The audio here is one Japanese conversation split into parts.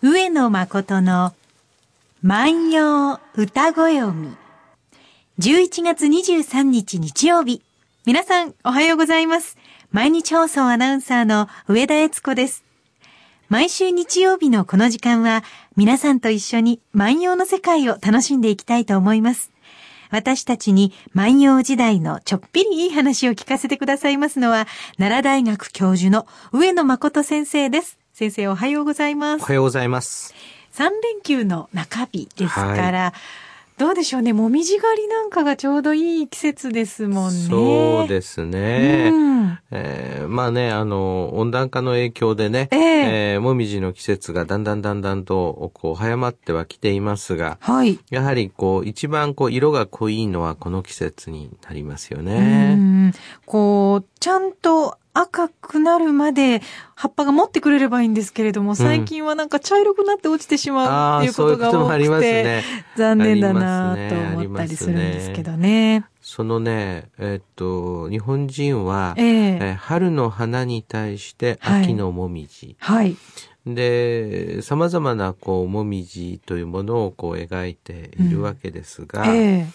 上野誠の万葉歌ご読み。11月23日日曜日。皆さん、おはようございます。毎日放送アナウンサーの上田悦子です。毎週日曜日のこの時間は、皆さんと一緒に万葉の世界を楽しんでいきたいと思います。私たちに万葉時代のちょっぴりいい話を聞かせてくださいますのは、奈良大学教授の上野誠先生です。先生おはようございますお。はようございます。3連休の中日ですから、どうでしょうね、もみじ狩りなんかがちょうどいい季節ですもんね。そうですね。うんえーまあね、あの、温暖化の影響でね、ええーもみじの季節がだんだんだんだんと、こう、早まってはきていますが、はい。やはりこう、一番こう、色が濃いのはこの季節になりますようね。んこう、ちゃんと赤くなるまで葉っぱが持ってくれればいいんですけれども、最近はなんか茶色くなって落ちてしまうっていうことが多くて、すね。残念だなと思ったりするんですけどね。そのね、えっと、日本人は、ええ。えー春の花に対してはい。秋のもみじ、はい。で、様々なこう、もみじというものをこう描いているわけですが、ええ。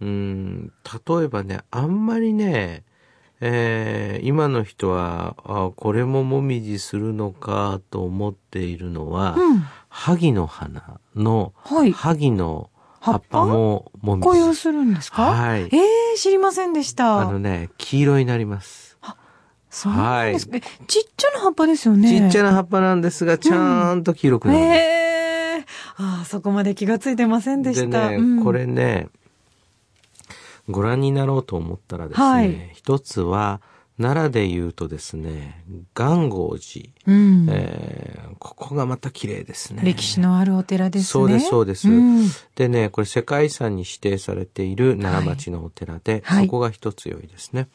うん、例えばね、あんまりね、えー今の人は、あこれももみじするのかと思っているのは、うん。萩の花の、はい。萩の葉っぱももみじ。紅葉するんですか？はいええ知りませんでした。あのね、黄色になります。そうなんですか、えちっちゃな葉っぱですよね。ちっちゃな葉っぱなんですが、ちゃんと黄色くなるんです。ええああ、そこまで気がついてませんでした。でね、うんこれね、ご覧になろうと思ったらですね、はい。一つは、奈良で言うとですね、元号寺、うん。えーここがまた綺麗ですね。歴史のあるお寺ですね。そうですそうです。ん。でね、これ世界遺産に指定されている奈良町のお寺で、はい。そこが一つ良いですね。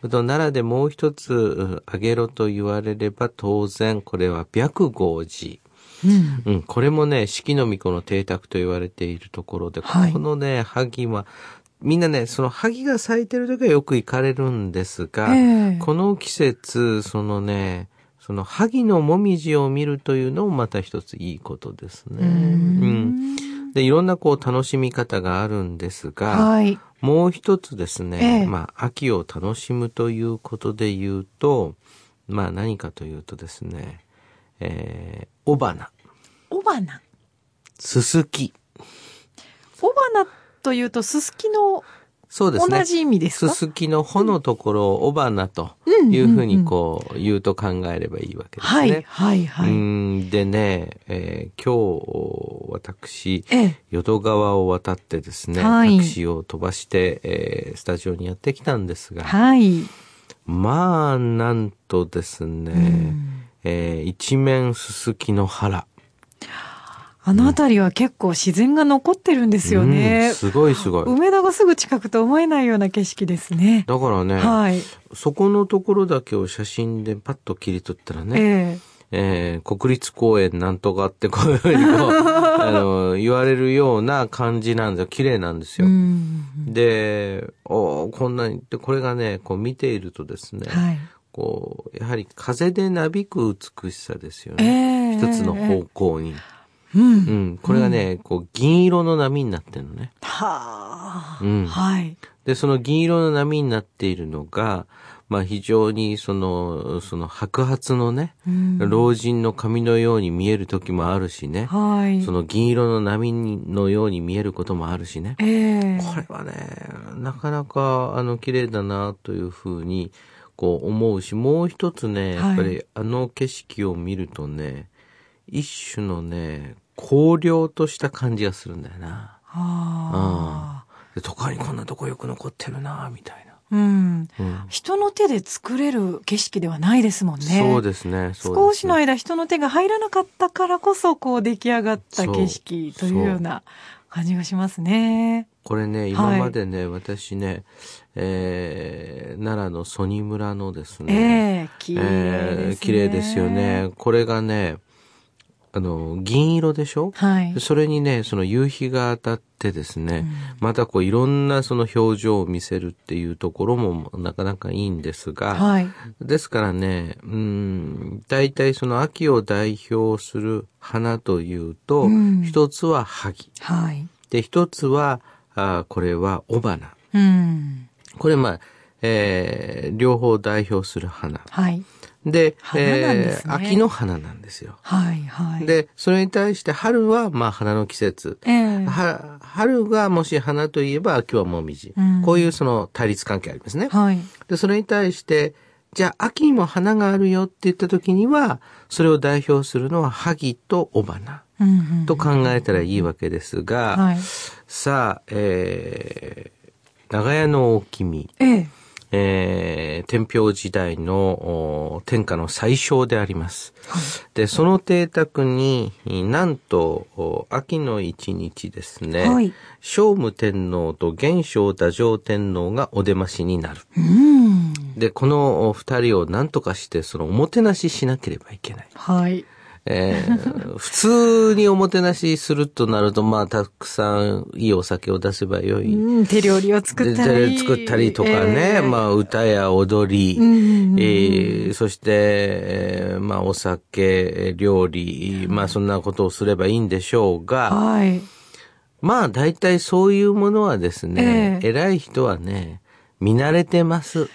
あと奈良でもう一つう挙げろと言われれば当然これは白豪寺。うん。うん、これもね、四季の巫女の邸宅と言われているところで、はい。このね、萩は、みんなね、その萩が咲いてる時はよく行かれるんですが、ええこの季節、そのね、その萩のもみじを見るというのもまた一ついいことですね。うんで、いろんなこう楽しみ方があるんですが、はい。もう一つですね、ええまあ、秋を楽しむということで言うと、まあ何かというとですね、えー、雄花、雄花。すすき。雄花というと、すすきのそうですね。同じ意味ですすか？すきの穂のところを雄花というふうにこう言うと考えればいいわけですはい、ね。はい、はうい。んでね、えー今日、私、ええ。淀川を渡ってですね、はいタクシーを飛ばして、えースタジオにやってきたんですが、はい。まあ、なんとですね、えー一面すすきの原。あの辺りは結構自然が残ってるんですよねうん。すごいすごい。梅田がすぐ近くと思えないような景色ですね。だからね、はい。そこのところだけを写真でパッと切り取ったらね、ええー国立公園なんとかってこういうふうにこうあの言われるような感じなんですよ。綺麗なんですえ。よ。うん。で、おーこんなに、で、これがね、こう見ているとですね、はい。こう、やはり風でなびく美しさですよえね。え一つの方向に。うん。うん。これがね、こう、銀色の波になってるのね。はあ。うんはい。で、その銀色の波になっているのが、まあ非常にその、その白髪のね、うん老人の髪のように見える時もあるしね。はい。その銀色の波のように見えることもあるしね。ええ。これはね、なかなか、あの、綺麗だな、というふうに、こう思うし、もう一つね、やっぱはり、あの景色を見るとね、一種のね、荒涼とした感じがするんだよな。はあ。で都会にこんなとこよく残ってるな、みたいな。うん。うん人の手で作れる景色ではないですもんね。そうですね。すねしの間人の手が入らなかったからこそ、こう出来上がった景色というような感じがしますね。これね、今までね、私ね、えー、奈良の曽爾村のですね、ええ綺麗ですね。えー綺麗ですよね。これがね、あの、銀色でしょ？はい。それにね、その夕日が当たってですね、またこういろんなその表情を見せるっていうところもなかなかいいんですが、はい。ですからね、うん、大体その秋を代表する花というと、うん一つは萩。はい。で、一つは、あこれは雄花。うん。これまあ、えー両方代表する花。はい。で、花えー秋の花なんですよ。はい。はい。、で、それに対して春はまあ花の季節。ええは春がもし花といえば秋はもみじ、うんこういうその対立関係ありますね。はい。で、それに対して、じゃあ秋にも花があるよって言った時には、それを代表するのは萩と雄花。と考えたらいいわけですが、はい。さあ、えー、長屋の大君、えええー、天平時代のお天下の最小であります。で、その邸宅に、なんと、お秋の一日ですね、はい聖武天皇と元正太上天皇がお出ましになる。うん。で、このお二人を何とかして、そのおもてなししなければいけない。はい。えー普通におもてなしするとなると、まあ、たくさんいいお酒を出せばよい。うん、手料理を作ったでり。作ったりとかね、ええまあ歌や踊り、んえーそして、えーまあお酒、料理、まあそんなことをすればいいんでしょうが、はい。まあ大体そういうものはですね、ええ偉い人はね、見慣れてます。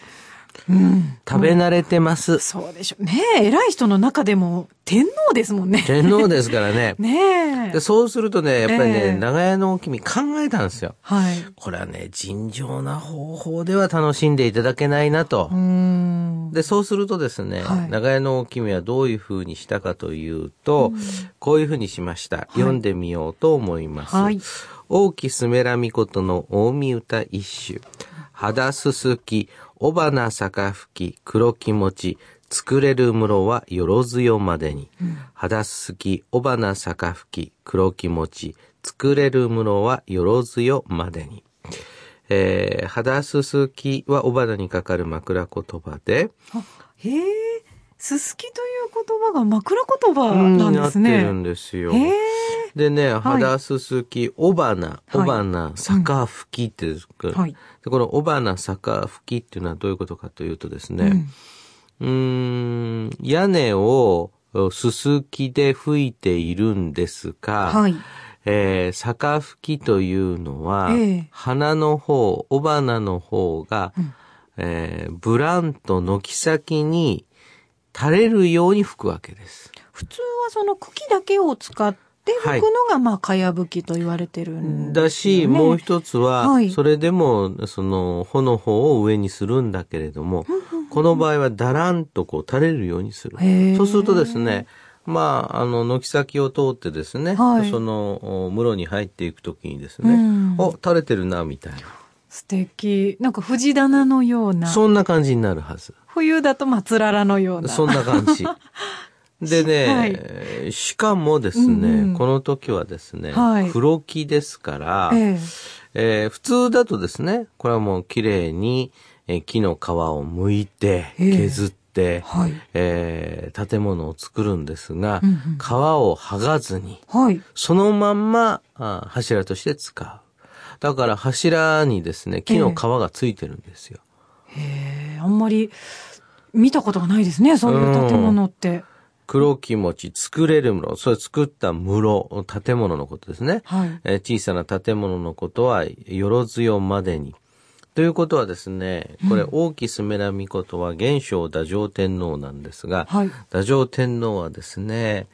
うん。食べ慣れてます。そうでしょう。ねえ、偉い人の中でも天皇ですもんね。天皇ですからね。ねえで。そうするとね、やっぱりね、ええ長屋の君考えたんですよ。はい。これはね、尋常な方法では楽しんでいただけないなと。うん。で、そうするとですね、はい長屋の君はどういう風にしたかというと、こういう風にしました。読んでみようと思います。はい大きすめらみことの大見歌一首。肌すすき、おばな坂吹き、黒きもち、作れる室はよろずよまでに。肌すすき、おばな坂吹き、黒きもち、作れる室はよろずよまでに。えー、肌すすきはおばなにかかる枕言葉で、あへえ、すすきという言葉が枕言葉になんなってですね。るんですよ。へえ。でね、肌すすき、おばな、はいおばな、坂吹きってですか、はいでこのおばな、坂吹きっていうのはどういうことかというとですね、うーん、屋根をすすきで吹いているんですが、はい。えー坂吹きというのは、ええ花の方、雄花の方が、んえーブランと軒先に垂れるように吹くわけです。普通はその茎だけを使って吹くのが、まあ、かやぶきと言われてるんだし、もう一つは、はいそれでも、その、穂の方を上にするんだけれども、この場合はだらんとこう垂れるようにする。そうするとですね、まあ、あの、軒先を通ってですね、はいその、お室に入っていくときにですね、うんお、垂れてるな、みたいな。素敵。なんか藤棚のような。そんな感じになるはず。冬だと松ららのような。そんな感じ。でね、しかもですね、うんうん。この時はですね、はい。黒木ですから、ええ。えー普通だとですね、これはもう綺麗に、えー木の皮を剥いて、ええ。削って、はい。えー建物を作るんですが、うんうん。皮を剥がずに、はい。そのまんまあ柱として使う。だから柱にですね、木の皮がついてるんですよ。へえ、あんまり見たことがないですね、そういう建物って。黒木餅、作れる室、それ作った室、建物のことですね。はい。えー小さな建物のことは、よろずよまでに。ということはですね、これ、大きすめらみことは、元正太上天皇なんですが、はい太上天皇はですね、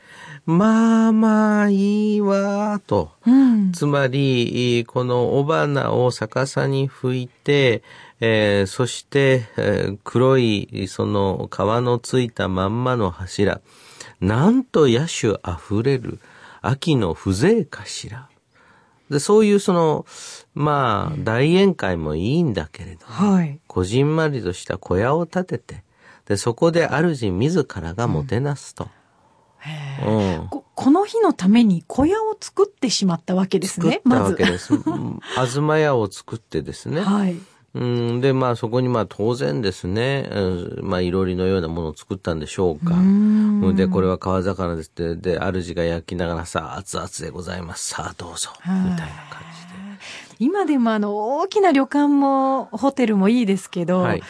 まあまあいいわーと。うん。つまり、この雄花を逆さに吹いて、えーそして、えー黒い、その皮のついたまんまの柱。なんと野手あふれる秋の風情かしら。で、そういうその、まあ、大宴会もいいんだけれど、はい。こじんまりとした小屋を建てて、で、そこで主自らがもてなすと。うんここの日のために小屋を作ってしまったわけですね、作った。わけです。うん東屋を作ってですね。はい。うん、で、まあそこにまあ当然ですね、うんまあいろりのようなものを作ったんでしょうか。で、これは川魚ですって、で、主が焼きながらさあ、熱々でございます。さあどうぞ。みたいな感じで。今でもあの、大きな旅館も、ホテルもいいですけど、はい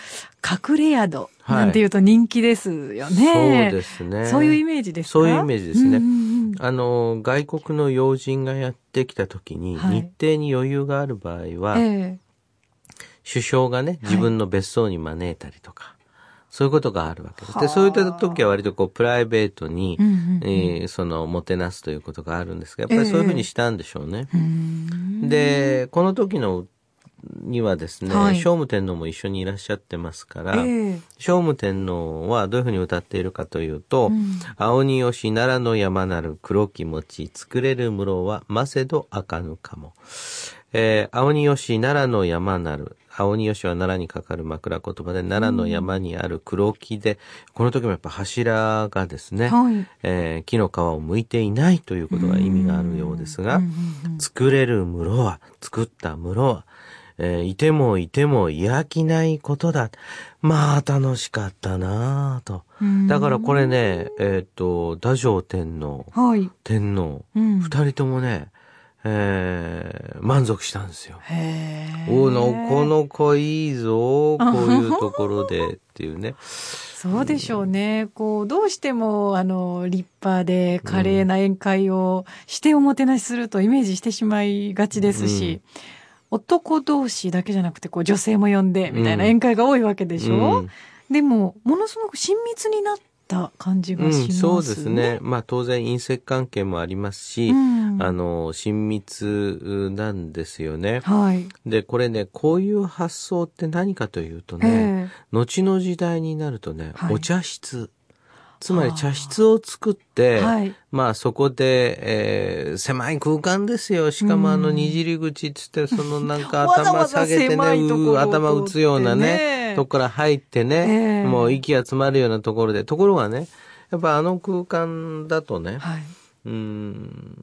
隠れ宿なんていうと人気ですよね。そうですね。そういうイメージですか？そういうイメージですね。あの、外国の要人がやってきた時に、はい日程に余裕がある場合は、え首相がね、自分の別荘に招いたりとか、そういうことがあるわけです。で、そういった時は割とこう、プライベートに、うんうんうん。えーその、もてなすということがあるんですが、やっぱりそういうふうにしたんでしょうね。えうん。で、この時の、にはですね、はい。聖武天皇も一緒にいらっしゃってますから、ええ。聖武天皇はどういうふうに歌っているかというと、うん。青によし奈良の山なる黒き餅作れる室はませど赤ぬかも。えー青によし奈良の山なる。青によしは奈良にかかる枕言葉で奈良の山にある黒木で、この時もやっぱ柱がですね、はいえー木の皮を剥いていないということが意味があるようですが、作れる室は、作った室は、えーいてもいても嫌きないことだ。まあ楽しかったなぁと。だからこれね、えっ、と、太上天皇、はい。天皇、うん二人ともね、えー満足したんですよ。おの、この子いいぞ、こういうところでっていうね。そうでしょうね。こう、どうしても、あの、立派で華麗な宴会をしておもてなしするとイメージしてしまいがちですし、男同士だけじゃなくて、こう、女性も呼んで、みたいな宴会が多いわけでしょ、うんでも、ものすごく親密になった感じうん、がしますね。そうですね。。まあ当然隕石関係もありますし、うんあの、親密なんですよね。はい。で、これね、こういう発想って何かというとね、え後の時代になるとね、はいお茶室。つまり茶室を作って、はい。まあそこで、えー狭い空間ですよ。しかもあの、にじり口っつって、そのなんか わざ頭わざ下げてね、狭いところをう頭打つようなね、ね。とこから入ってね、ええ。もう息が詰まるようなところで、ところがね、やっぱあの空間だとねえ、はい。うーん、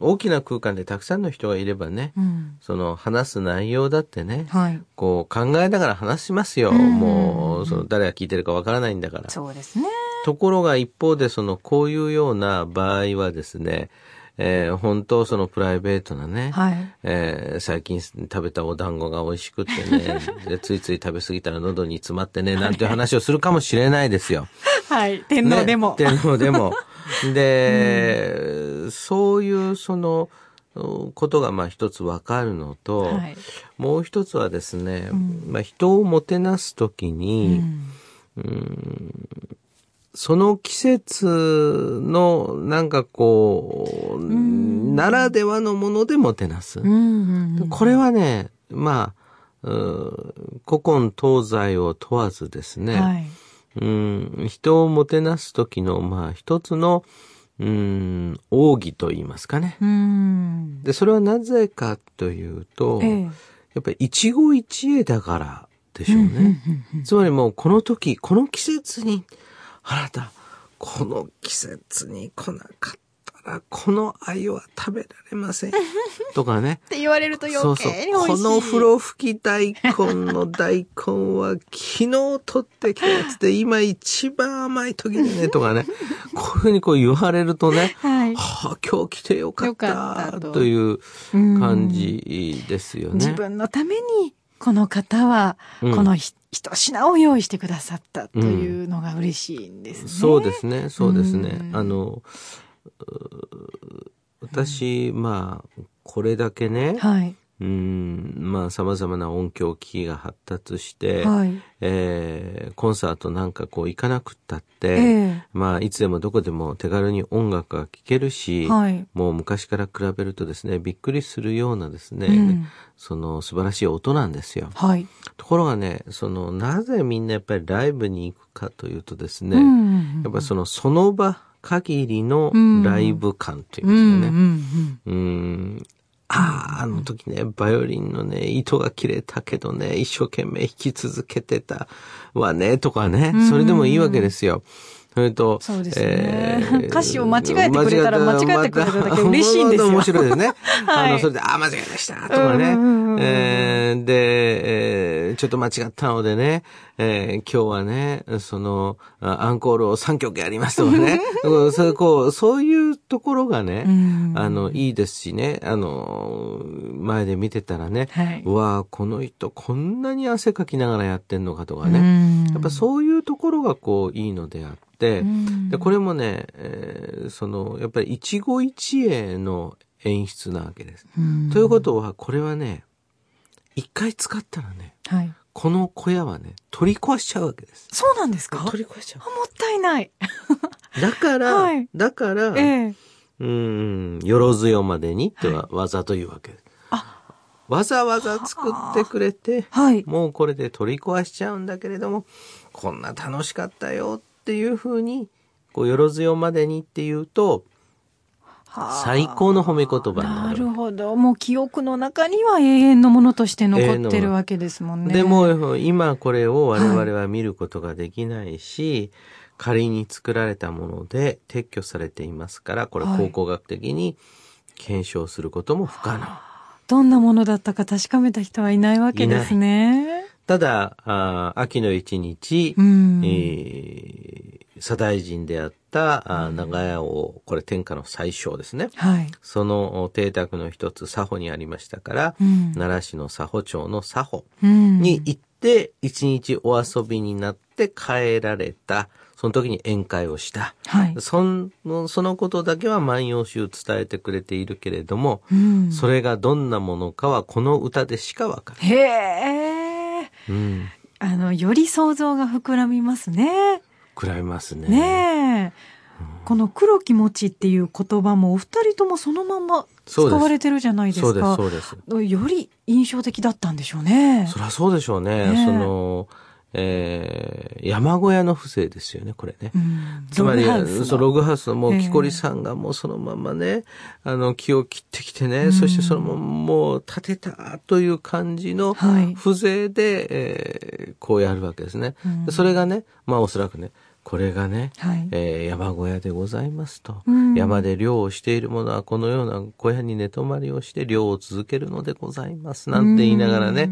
大きな空間でたくさんの人がいればね、うん。その話す内容だってね、はい。こう考えながら話しますよ。うんもう、その誰が聞いてるかわからないんだから。そうですね。ところが一方で、その、こういうような場合はですね、えー本当そのプライベートなね、はい。えー最近食べたお団子が美味しくってね、で、ついつい食べ過ぎたら喉に詰まってね、なんていう話をするかもしれないですよ。はい。天皇でも。ね、天皇でも。で、そういうその、ことがまあ一つわかるのと、はいもう一つはですね、まあ人をもてなすときうに、んその季節のなんかこう、ならではのものでもてなす。うんうんうんこれはね、まあ、う古今東西を問わずですね、はい。うん、人をもてなす時の、まあ、一つの、うん、奥義と言いますかね。うん。で、それはなぜかというと、ええやっぱり一期一会だからでしょうね。つまりもうこの時、この季節に、あなた、この季節に来なかったら、この鮎は食べられません。とかね。って言われるとそうそう。この風呂吹き大根の大根は昨日取ってきたやつで今一番甘い時でね とかね。こういうふうにこう言われるとね、はい。はあ、今日来てよかっよかったたとといううん感じですよね。自分のために、この方は、うんこのひ一品を用意してくださったというのが嬉しいんですね。そうですね、そうですね。うんあの、う私、まあ、これだけね、はい。うん、まあ、様々な音響機器が発達して、はい。えーコンサートなんかこう行かなくったって、ええまあ、いつでもどこでも手軽に音楽が聴けるし、はいもう昔から比べるとですね、びっくりするようなですね、うんその素晴らしい音なんですよ。はい。ところがね、その、なぜみんなやっぱりライブに行くかというとですね、うんやっぱその、その場限りのライブ感というんうんですかね。うん。ああ、あの時ね、バイオリンのね、糸が切れたけどね、一生懸命弾き続けてたわね、とかね、それでもいいわけですよ。それと、そうですね。歌詞を間違えてくれたら間違えてくれるだけ嬉しいんですよ。面白いですね。はい。あの、それで、あ、間違えましたとかね。えーで、えーちょっと間違ったのでね、えー今日はね、その、あアンコールを3曲やりますとかね。うんそうこうそういうところがね、うん。あの、いいですしね、あの、前で見てたらね、はい。うわーこの人こんなに汗かきながらやってんのかとかうね。ん。やっぱそういうところがこういいのであって、うんで、これもね、えーその、やっぱり一期一会の演出なわけです。うんということは、これはね、一回使ったらね、はい。この小屋はね、取り壊しちゃうわけです。そうなんですか？取り壊しちゃあもったいない。う。だから、はいだから、ええうん、よろずよまでにっては技というわけです。わざわざ作ってくれて、はい。もうこれで取り壊しちゃうんだけれども、こんな楽しかったよっていうふうに、こう、よろずよまでにっていうと、最高の褒め言葉にななる。るほど。もう記憶の中には永遠のものとして残ってるわけですもんね。でも、今これを我々は見ることができないし、仮に作られたもので撤去されていますから、これはい考古学的に検証することも不可能。どんなものだったか確かめた人はいないわけですね。ただ、あー秋の一日、うん。えー左大臣であった長屋王、これ天下の最小ですね。はい。その邸宅の一つ、佐保にありましたから、うん奈良市の佐保町の佐保うんに行って、一日お遊びになって帰られた。その時に宴会をした。はい。その、そのことだけは万葉集伝えてくれているけれども、うんそれがどんなものかはこの歌でしかわかる。へえ。うん。あの、より想像が膨らみますね。比べますね。ねえ。この黒気持ちっていう言葉もお二人ともそのまま使われてるじゃないですそうです、か。そうです。より印象的だったんでしょうね。そりゃそうでしょうね。ねえその、えー山小屋の風情ですよね、これね。うん。つまり、ログハウスの。そうログハウスのもうええ木こりさんがもうそのままね、あの木を切ってきてね、そしてそのままもう建てたという感じのはい。風情で、えーこうやるわけですね。それがね、まあおそらくね、これがね、はい。えー山小屋でございますと、うん。山で漁をしている者はこのような小屋に寝泊まりをして漁を続けるのでございます。なんて言いながらね、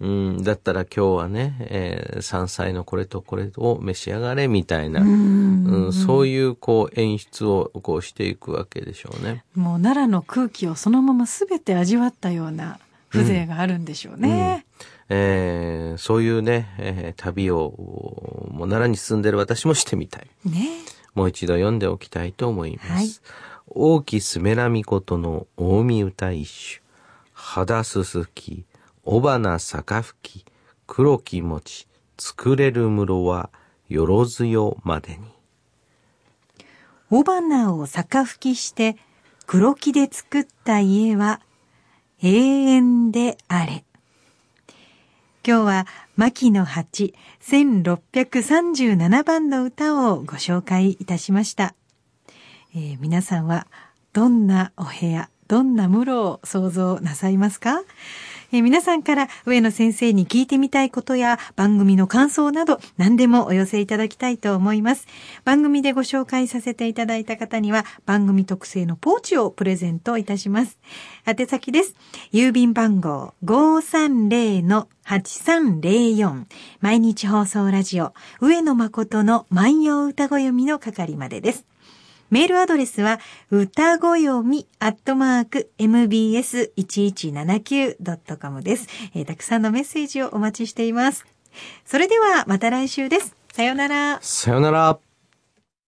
うん、だったら今日はね、えー山菜のこれとこれを召し上がれみたいな、うん。うん、そういうこう演出をこうしていくわけでしょうね。もう奈良の空気をそのまま全て味わったような風情があるんでしょうね。えーそういうね、えー旅をもう奈良に住んでる私もしてみたい。ねもう一度読んでおきたいと思います。はい大きすめらみことの近江歌一首。肌すすき、尾花坂吹き、黒き餅、作れる室はよろずよまでに。雄花を逆吹きして黒木で作った家は永遠であれ。今日は牧野八1637番の歌をご紹介いたしました。えー皆さんはどんなお部屋、どんな室を想像なさいますか？え皆さんから上野先生に聞いてみたいことや番組の感想など何でもお寄せいただきたいと思います。番組でご紹介させていただいた方には番組特製のポーチをプレゼントいたします。宛先です。郵便番号530-8304毎日放送ラジオ上野誠の万葉歌子読みの係までです。メールアドレスは、歌ごよみ、アットマーク、mbs1179.com です、えーたくさんのメッセージをお待ちしています。それでは、また来週です。さよなら。さよなら。